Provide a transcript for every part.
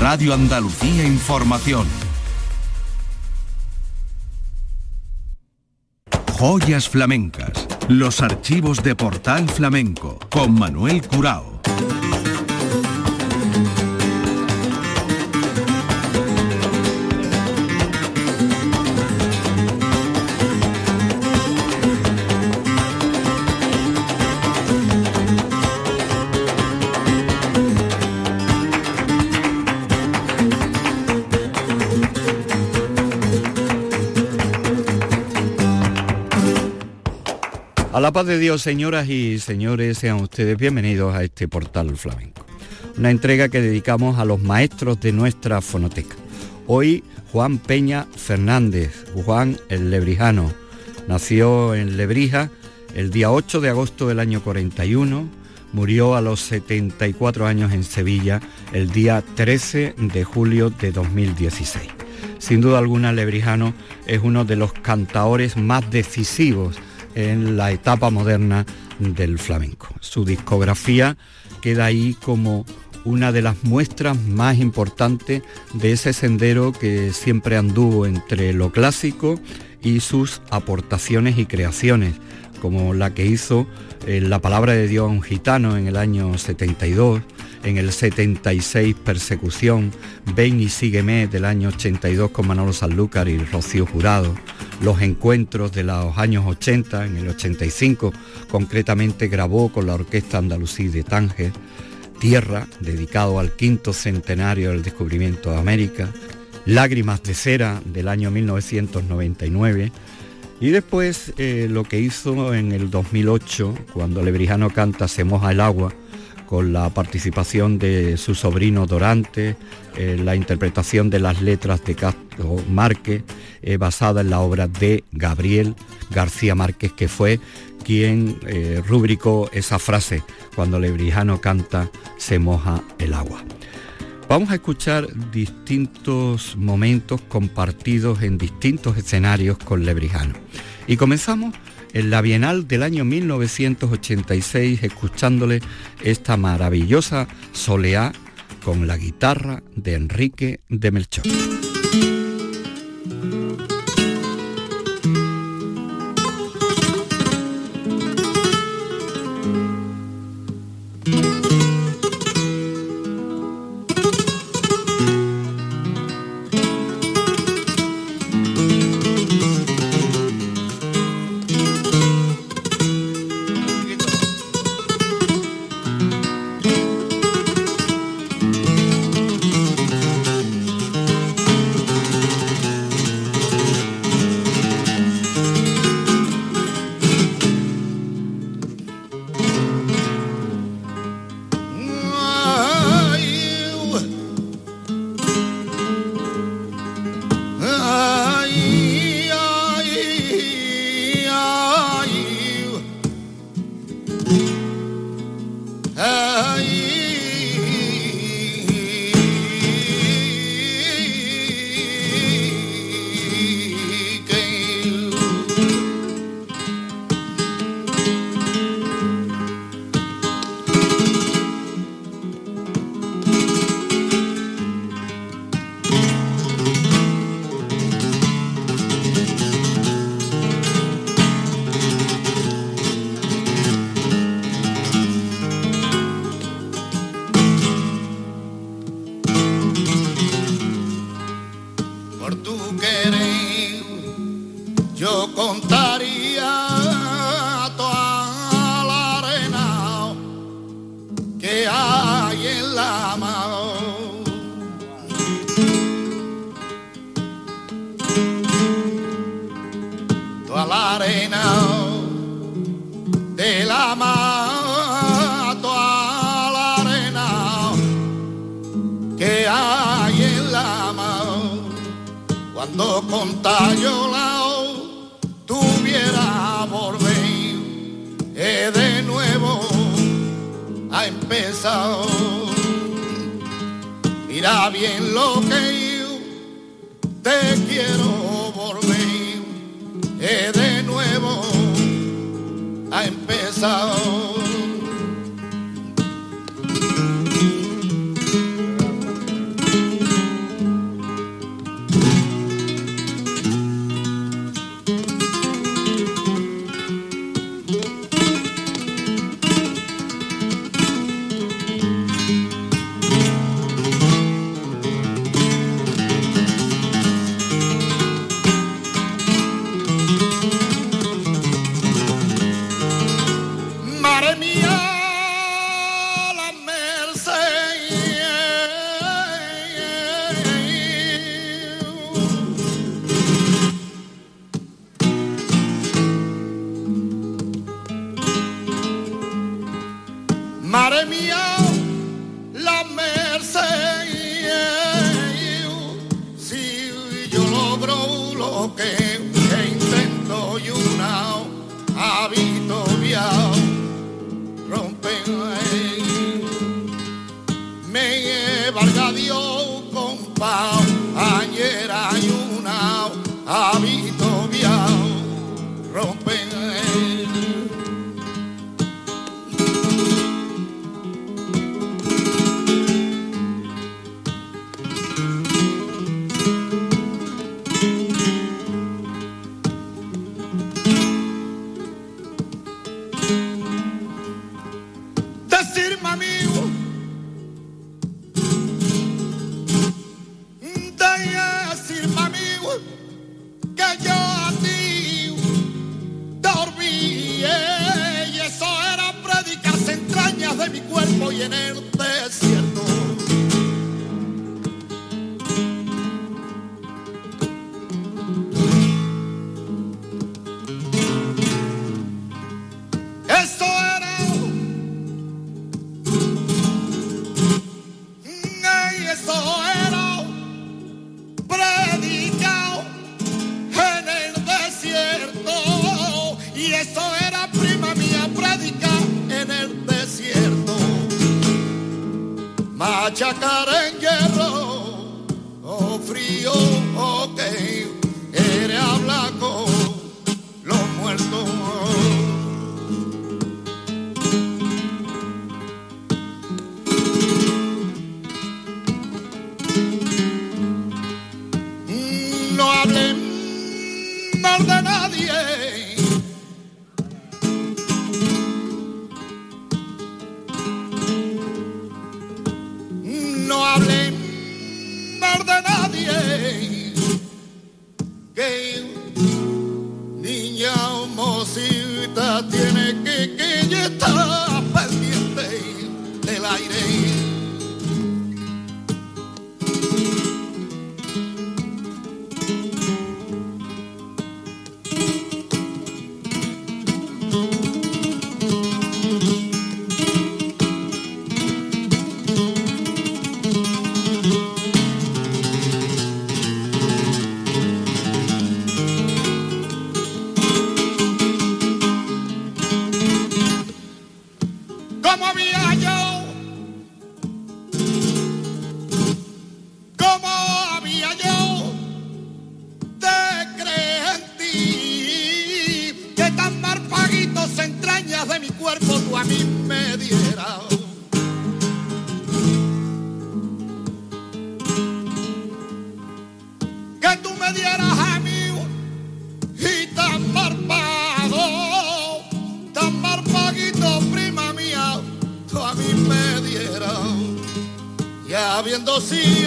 Radio Andalucía Información. Joyas flamencas. Los archivos de Portal Flamenco con Manuel Curao. La paz de Dios, señoras y señores, sean ustedes bienvenidos a este portal flamenco. Una entrega que dedicamos a los maestros de nuestra fonoteca. Hoy Juan Peña Fernández, Juan el Lebrijano. Nació en Lebrija el día 8 de agosto del año 41, murió a los 74 años en Sevilla el día 13 de julio de 2016. Sin duda alguna, Lebrijano es uno de los cantaores más decisivos en la etapa moderna del flamenco. Su discografía queda ahí como una de las muestras más importantes de ese sendero que siempre anduvo entre lo clásico y sus aportaciones y creaciones, como la que hizo en La Palabra de Dios a un gitano en el año 72, en el 76 Persecución, Ven y sígueme del año 82 con Manolo Sanlúcar y Rocío Jurado, los encuentros de los años 80, en el 85 concretamente grabó con la Orquesta Andalusí de Tánger, Tierra, dedicado al quinto centenario del descubrimiento de América, Lágrimas de Cera del año 1999, y después eh, lo que hizo en el 2008, cuando Lebrijano canta Se moja el agua, con la participación de su sobrino Dorante, eh, la interpretación de las letras de Castro Márquez, eh, basada en la obra de Gabriel García Márquez, que fue quien eh, rubricó esa frase cuando Lebrijano canta Se moja el agua. Vamos a escuchar distintos momentos compartidos en distintos escenarios con Lebrijano. Y comenzamos en la Bienal del año 1986 escuchándole esta maravillosa soleá con la guitarra de Enrique de Melchor. De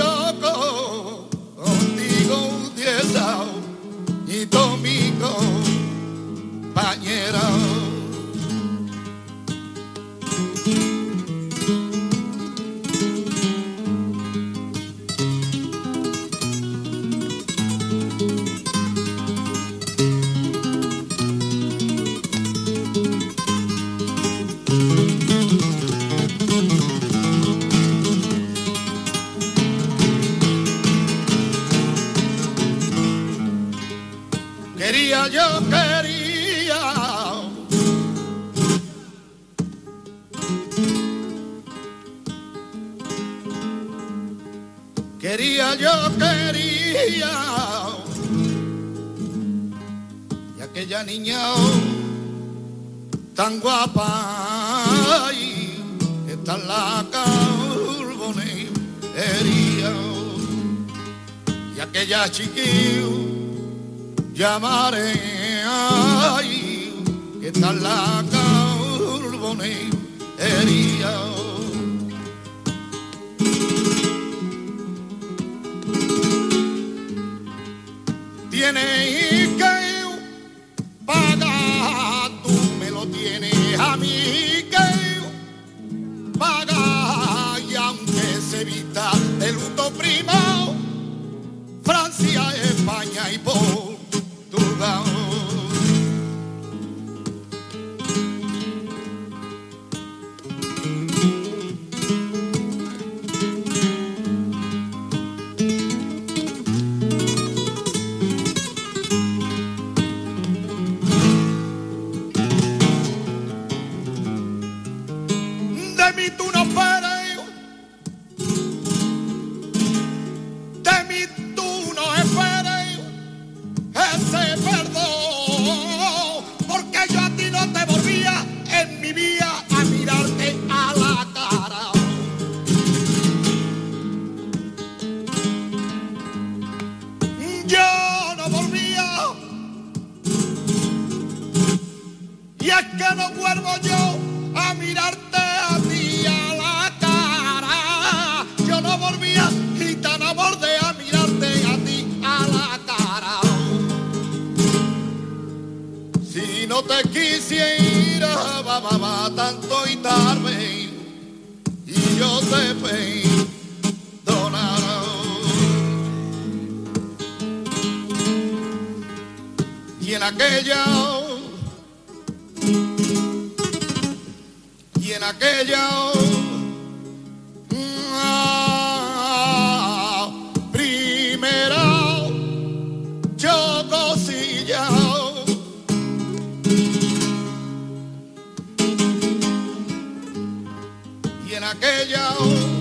aquella ah,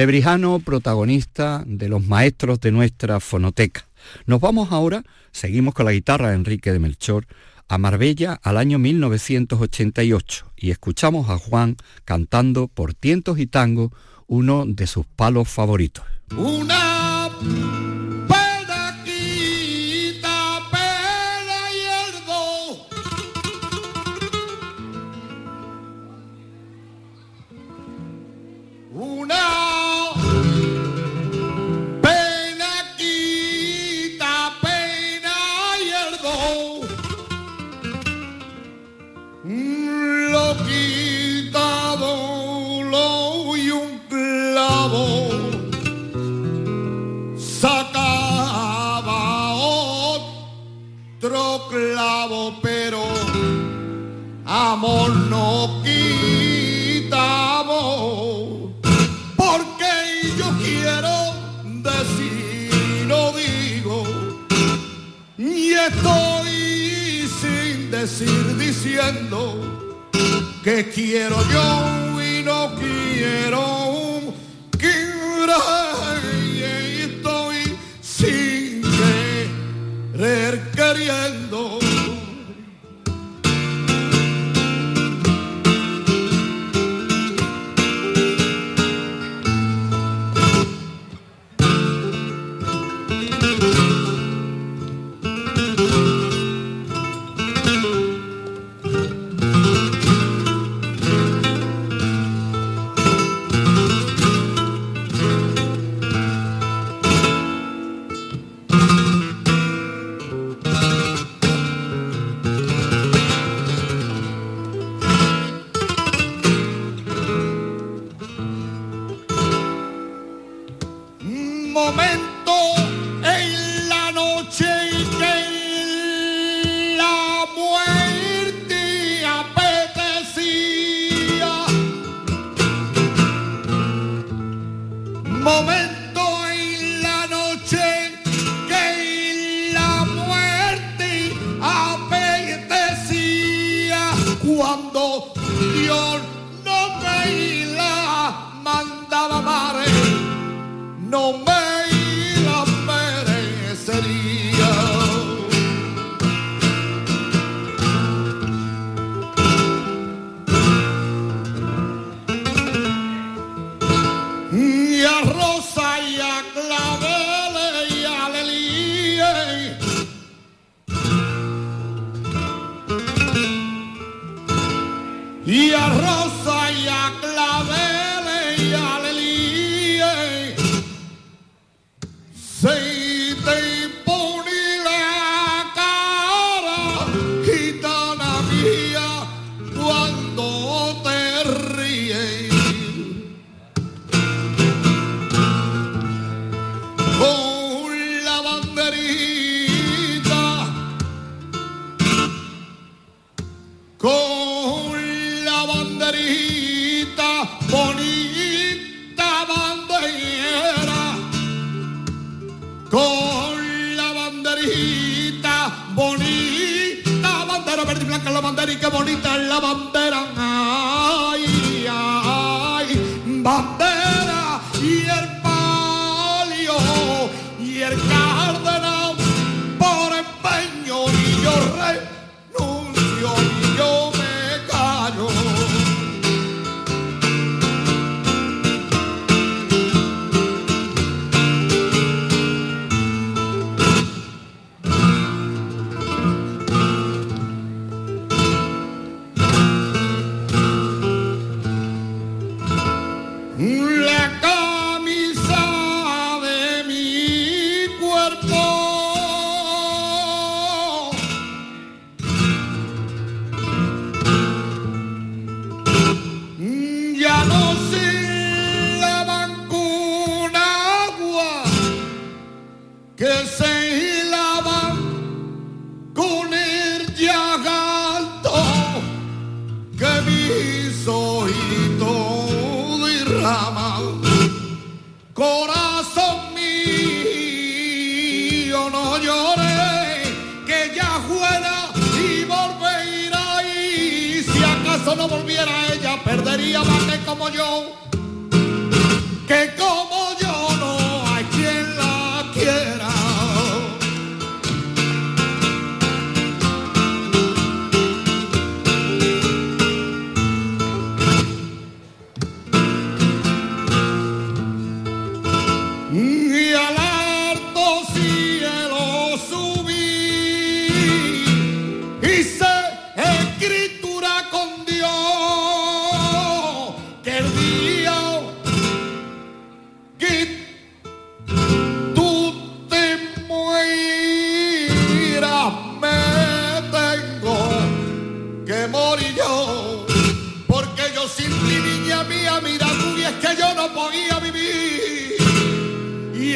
Lebrijano, protagonista de los maestros de nuestra fonoteca. Nos vamos ahora, seguimos con la guitarra de Enrique de Melchor, a Marbella al año 1988 y escuchamos a Juan cantando por tientos y tango uno de sus palos favoritos. Una Dios.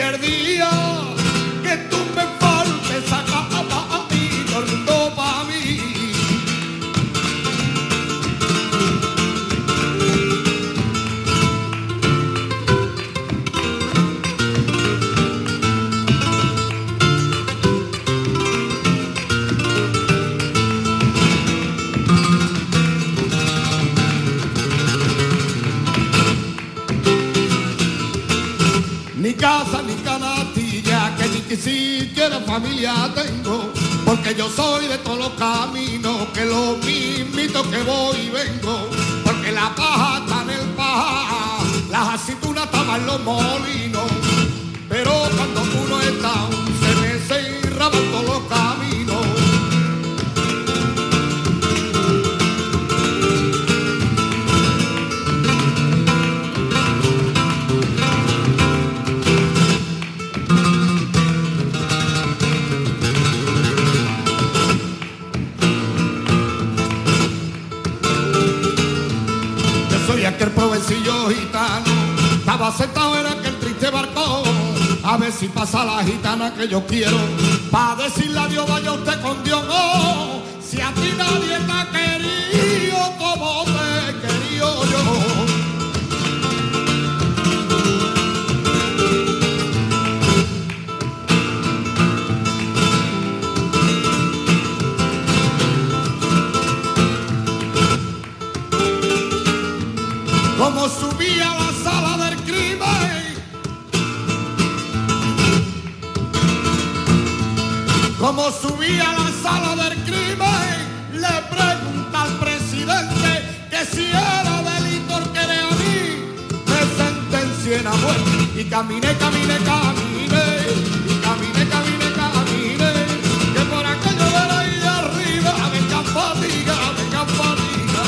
Y el día familia tengo, porque yo soy de todos los caminos, que lo mismito que voy y vengo, porque la paja está en el paja, las aceitunas estaban en los molinos, a ver si pasa la gitana que yo quiero, pa' decirle adiós vaya usted con Dios, no, si a ti nadie te ha querido Como subí a la sala del crimen, le pregunta al presidente que si era delito el que de a mí me sentencien a muerte. Y caminé, caminé, caminé, y caminé, caminé, caminé, que por aquello de ahí arriba venga fatiga, venga fatiga.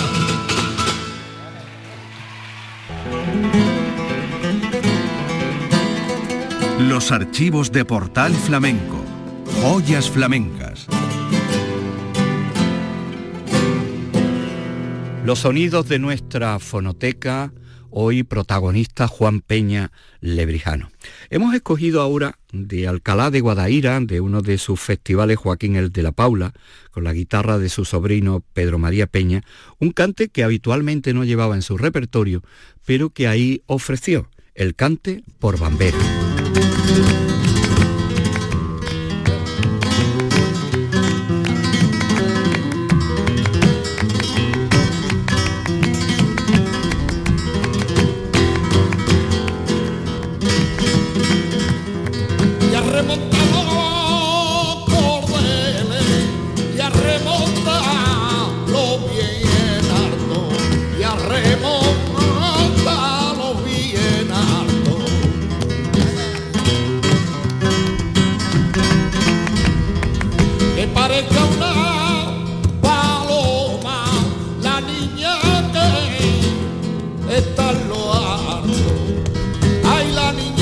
Los archivos de Portal Flamenco. Joyas flamencas. Los sonidos de nuestra fonoteca, hoy protagonista Juan Peña Lebrijano. Hemos escogido ahora de Alcalá de Guadaira, de uno de sus festivales Joaquín el de la Paula, con la guitarra de su sobrino Pedro María Peña, un cante que habitualmente no llevaba en su repertorio, pero que ahí ofreció, el cante por bambera. Crece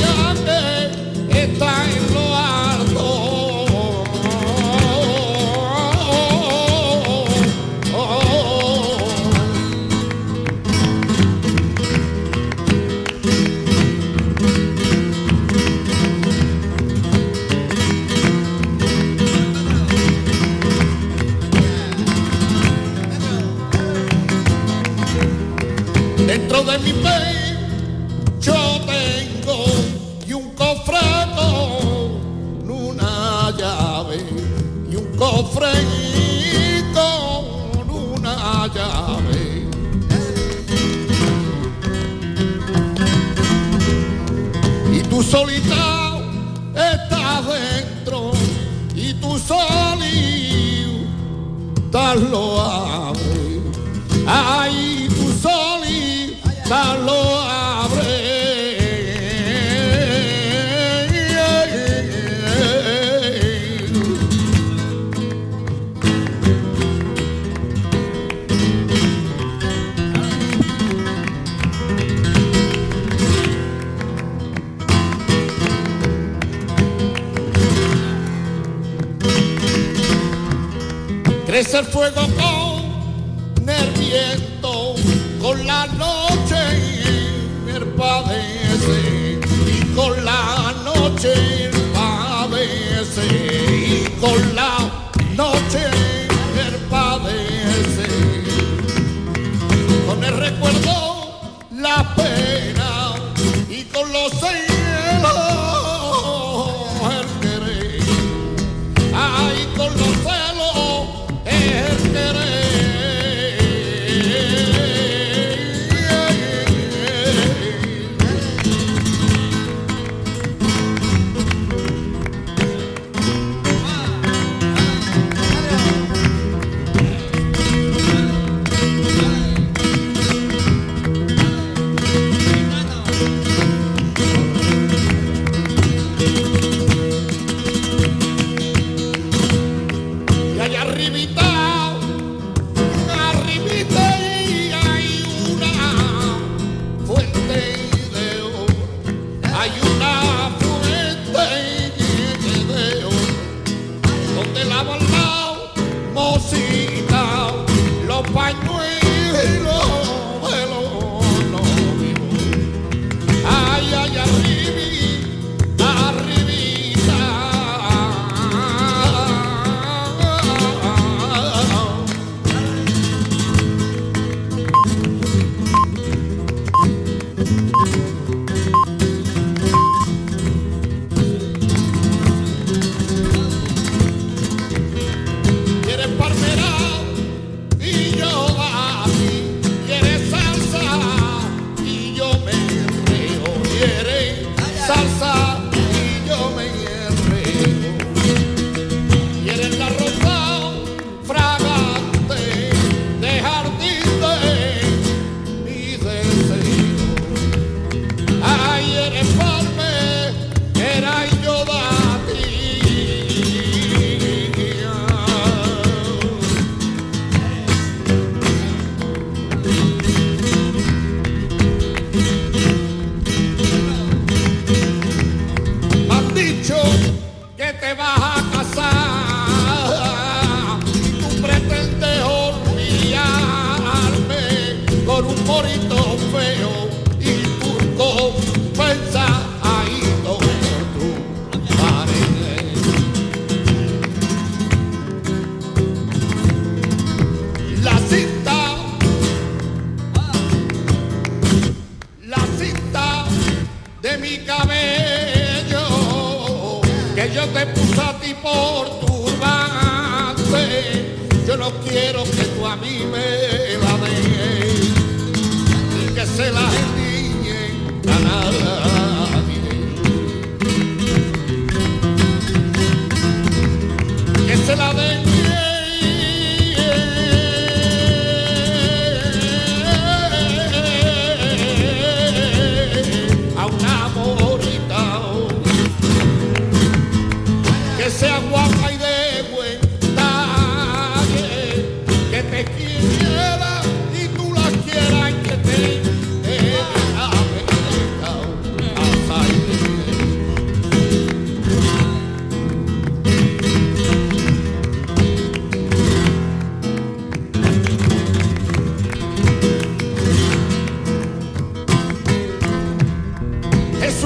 los cuando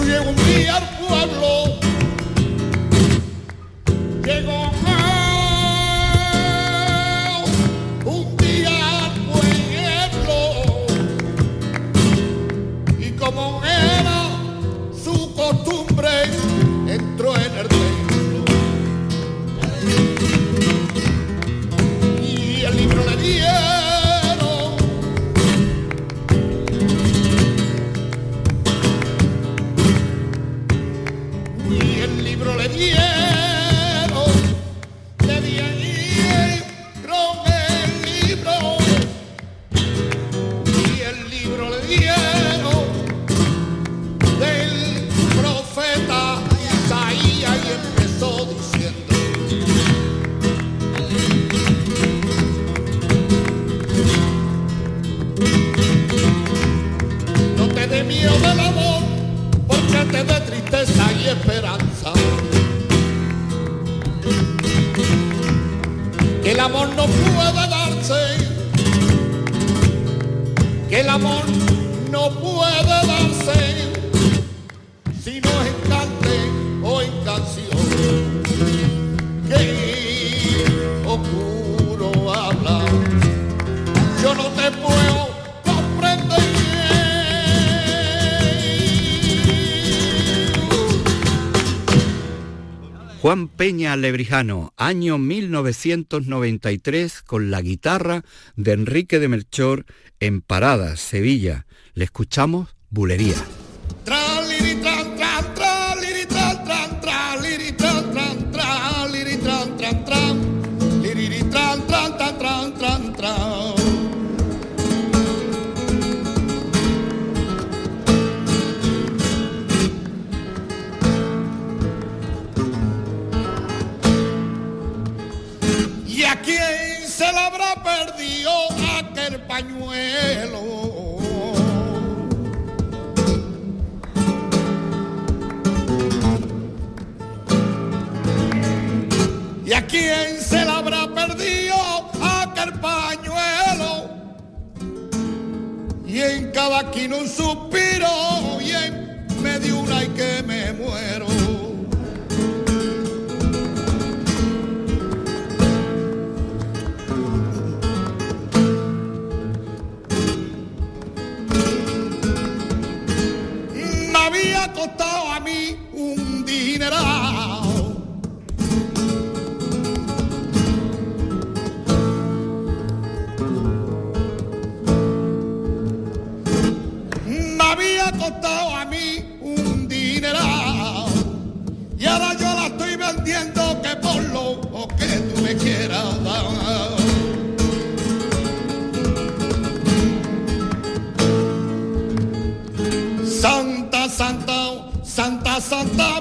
here when we out Año 1993, con la guitarra de Enrique de Melchor en Paradas, Sevilla. Le escuchamos Bulería. ¿Quién se la habrá perdido aquel pañuelo Y en cada esquina un suspiro y en medio una y que me muero. Me había costado a mí un dineral. Y ahora yo la estoy vendiendo que por lo que tú me quieras dar. Santa, Santa, Santa, Santa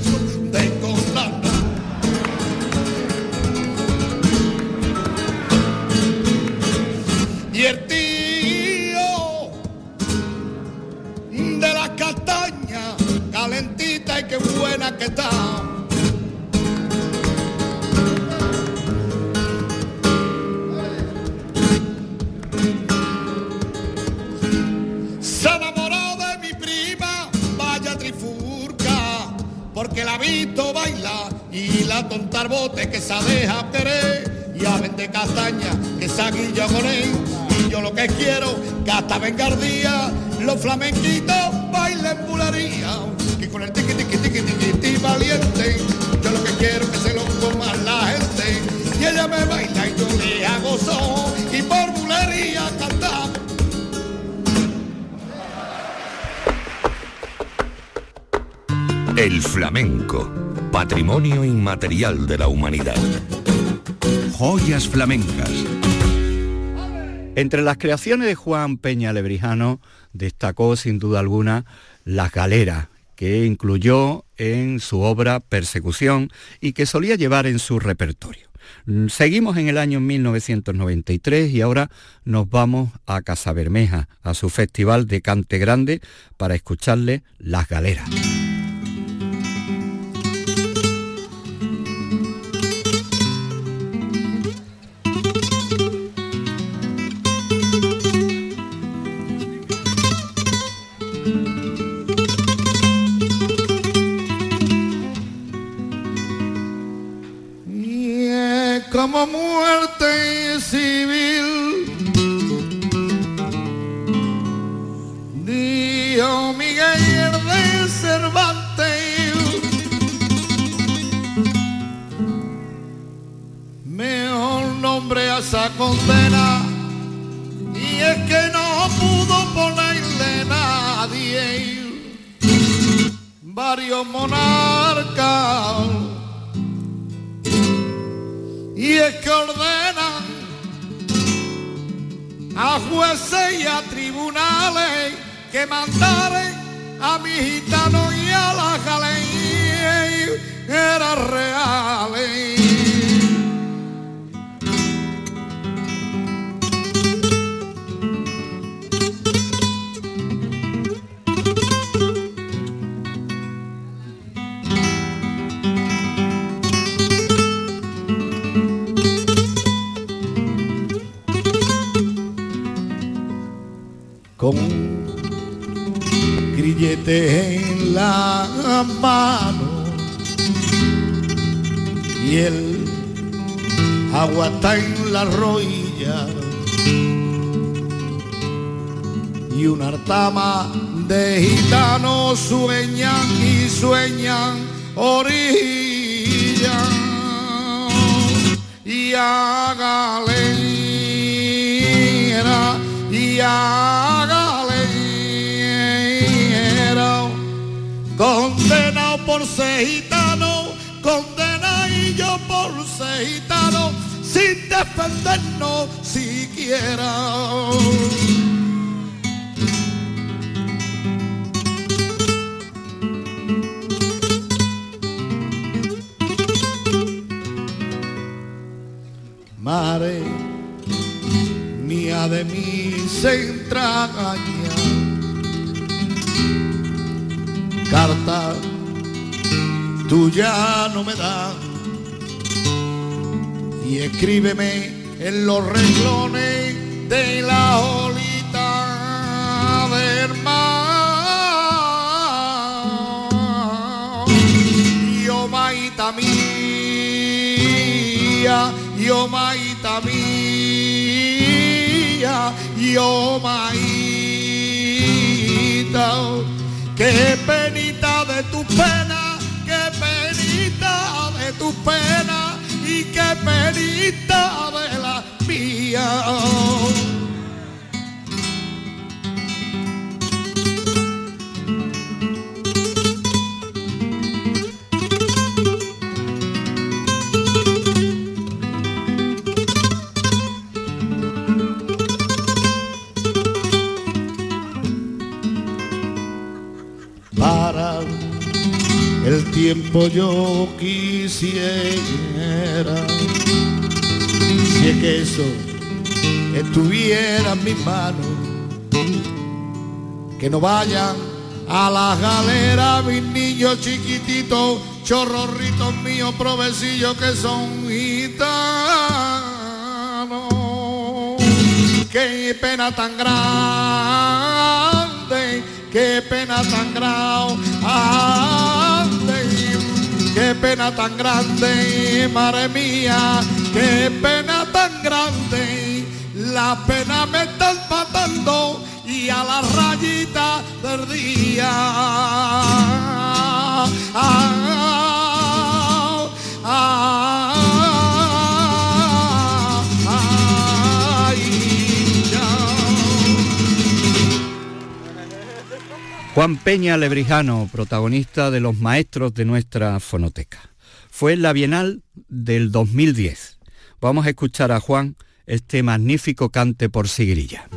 de la humanidad. Joyas flamencas. Entre las creaciones de Juan Peña Lebrijano destacó sin duda alguna Las Galeras, que incluyó en su obra Persecución y que solía llevar en su repertorio. Seguimos en el año 1993 y ahora nos vamos a Casabermeja, a su festival de cante grande, para escucharle Las Galeras. Grillete en la mano y el agua está en la rodilla y una artama de gitanos sueñan y sueñan orilla. Y a galera y a por ser gitano condenado por ser gitano sin defendernos siquiera. Mare mía de mis entrañas carta tuya no me da y escríbeme en los renglones de la olita del mar. Yo maita mía yo maita mía, yo maita, qué penita de tu pena, tu pena y qué penita de la mía. Tiempo yo quisiera. Si es que eso estuviera en mis manos, que no vayan a la galera mis niños chiquititos, chorrorritos míos, provecillos que son gitanos. Qué pena tan grande, qué pena tan grande pena tan grande, madre mía, qué pena tan grande, la pena me está matando y a la rayita del día. Ah, ah, Juan Peña Lebrijano, protagonista de los maestros de nuestra fonoteca. Fue en la Bienal del 2010. Vamos a escuchar a Juan este magnífico cante por sigrilla.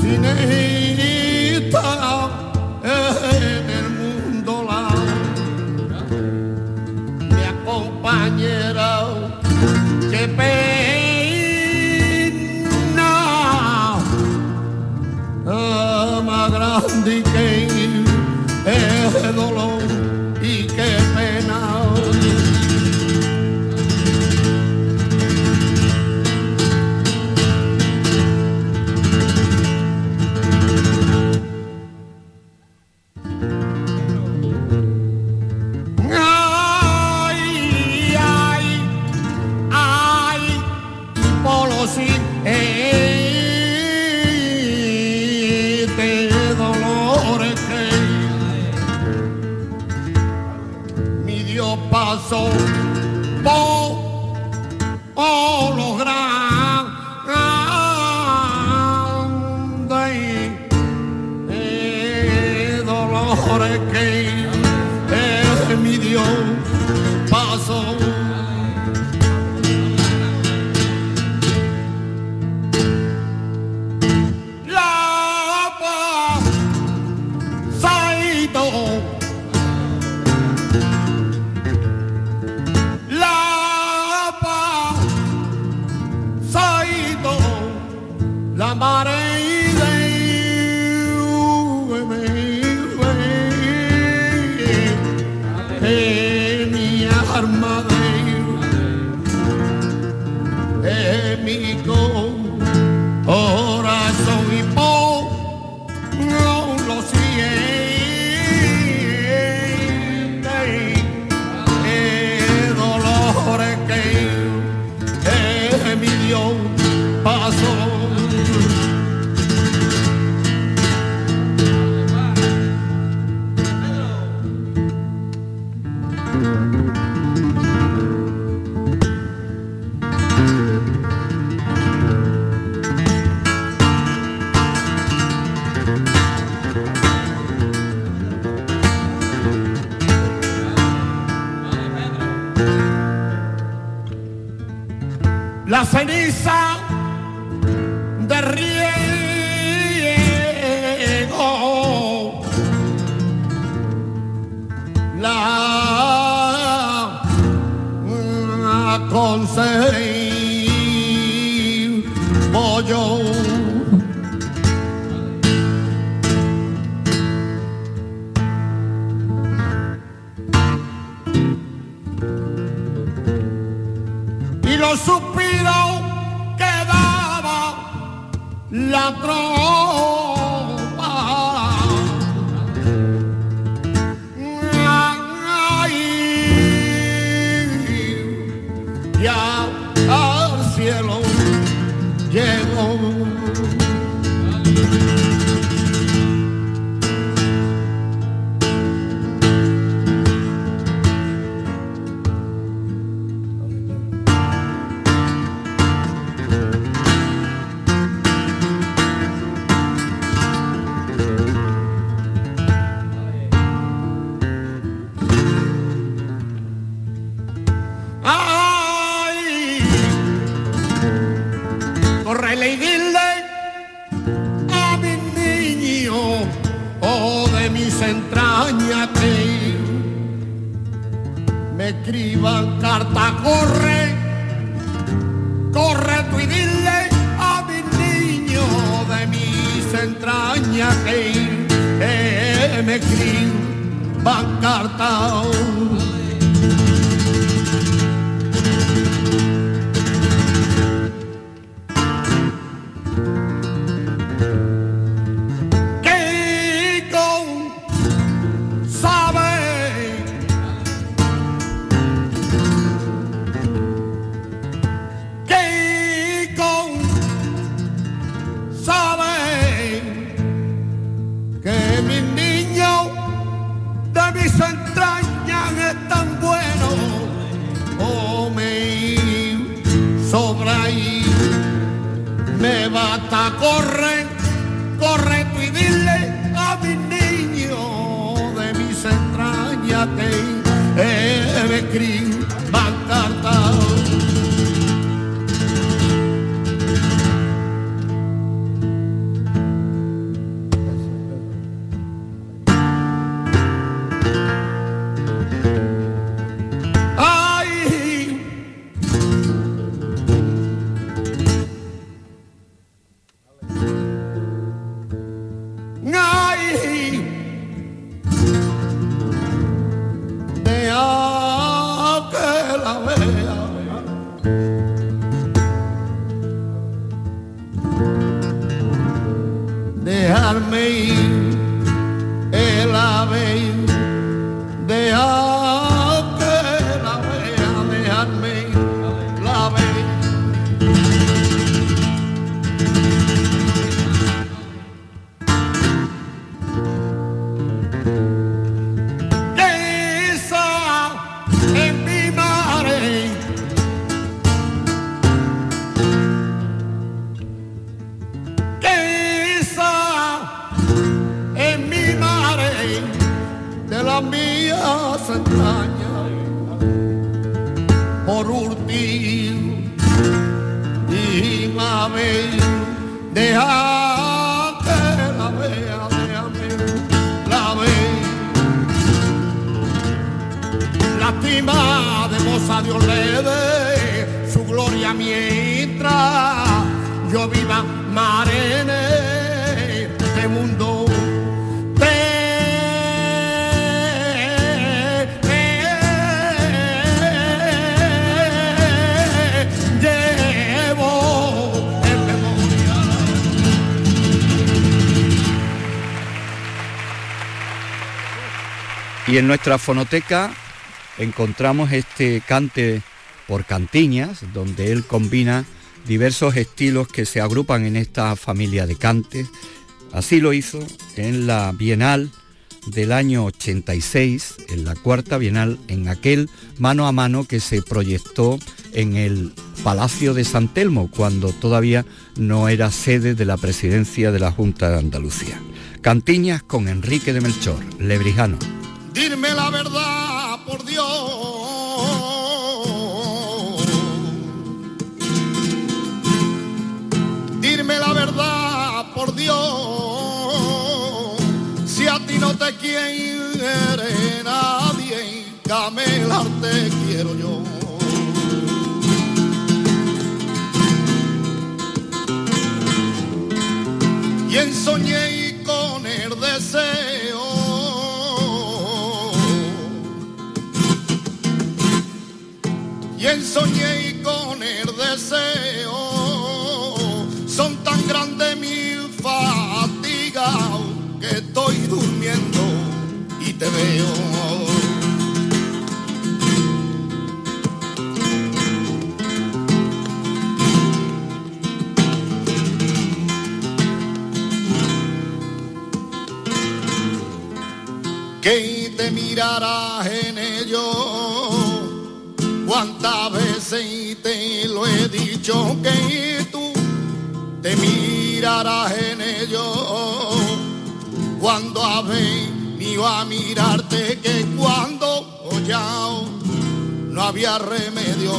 sin ella. De mi corazón Y en nuestra fonoteca encontramos este cante por cantiñas, donde él combina diversos estilos que se agrupan en esta familia de cantes. Así lo hizo en la Bienal del año 86, en la cuarta Bienal, en aquel mano a mano que se proyectó en el Palacio de San Telmo, cuando todavía no era sede de la presidencia de la Junta de Andalucía. Cantiñas con Enrique de Melchor, lebrijano. Dime la verdad, por Dios. Dime la verdad, por Dios. Si a ti no te quiere nadie, camelar te quiero yo. Y en soñé con el deseo y soñé y con el deseo son tan grandes mi fatiga que estoy durmiendo y te veo. Que te mirarás en ellos cuántas veces te lo he dicho que tú te mirarás en ellos cuando ha venido a mirarte que cuando ya no había remedio.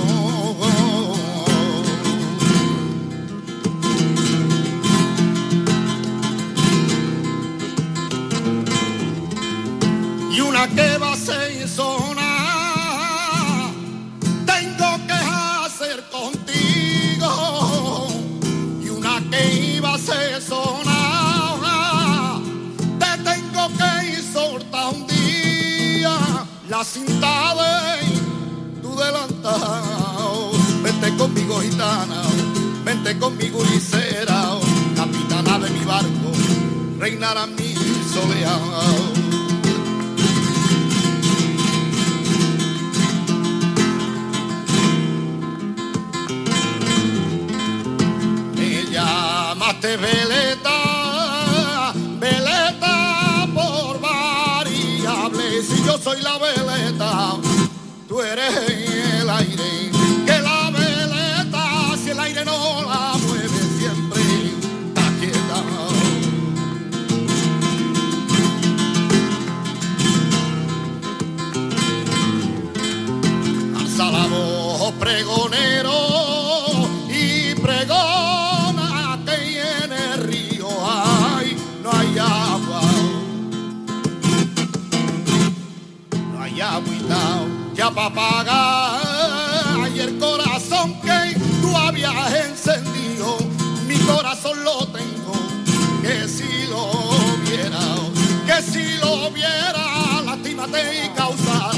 Y una que va a ser sonar la cinta de tu delantado. Vente conmigo gitana, vente conmigo licera, capitana de mi barco, reinará mi soleado. veleta, soy la veleta, tú eres el aire. Que la veleta, si el aire no la mueve, siempre está quieta. Alza la voz, pregonero. Para pagar. Y el corazón que tú habías encendido, mi corazón lo tengo, que si lo viera que si lo viera, lástima te causara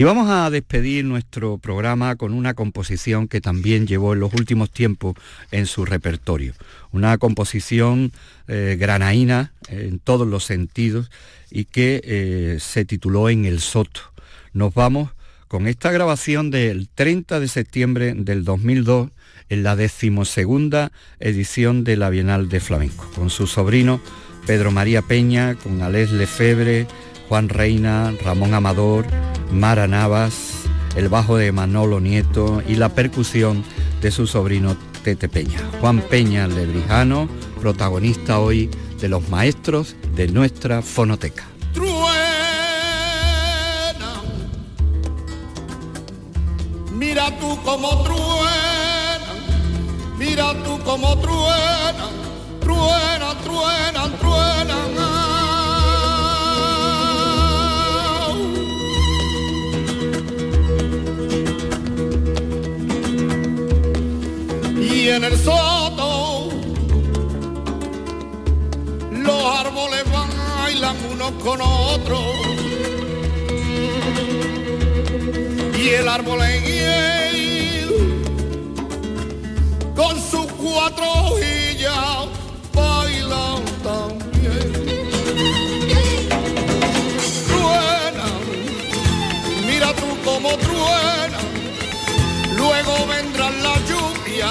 Y vamos a despedir nuestro programa con una composición que también llevó en los últimos tiempos en su repertorio. Una composición eh, granaína en todos los sentidos y que eh, se tituló En el Soto. Nos vamos con esta grabación del 30 de septiembre del 2002 en la decimosegunda edición de la Bienal de Flamenco, con su sobrino Pedro María Peña, con Alés Lefebre, Juan Reina, Ramón Amador, Mara Navas, el bajo de Manolo Nieto y la percusión de su sobrino Tete Peña. Juan Peña Lebrijano, protagonista hoy de los maestros de nuestra fonoteca. Truena, mira tú como truena, mira tú como truena, truena, truena, truena. Y en el soto los árboles bailan unos con otros y el árbol en hiel con sus cuatro hojillas bailan también. Truena mira tú como truena luego vendrán la lluvia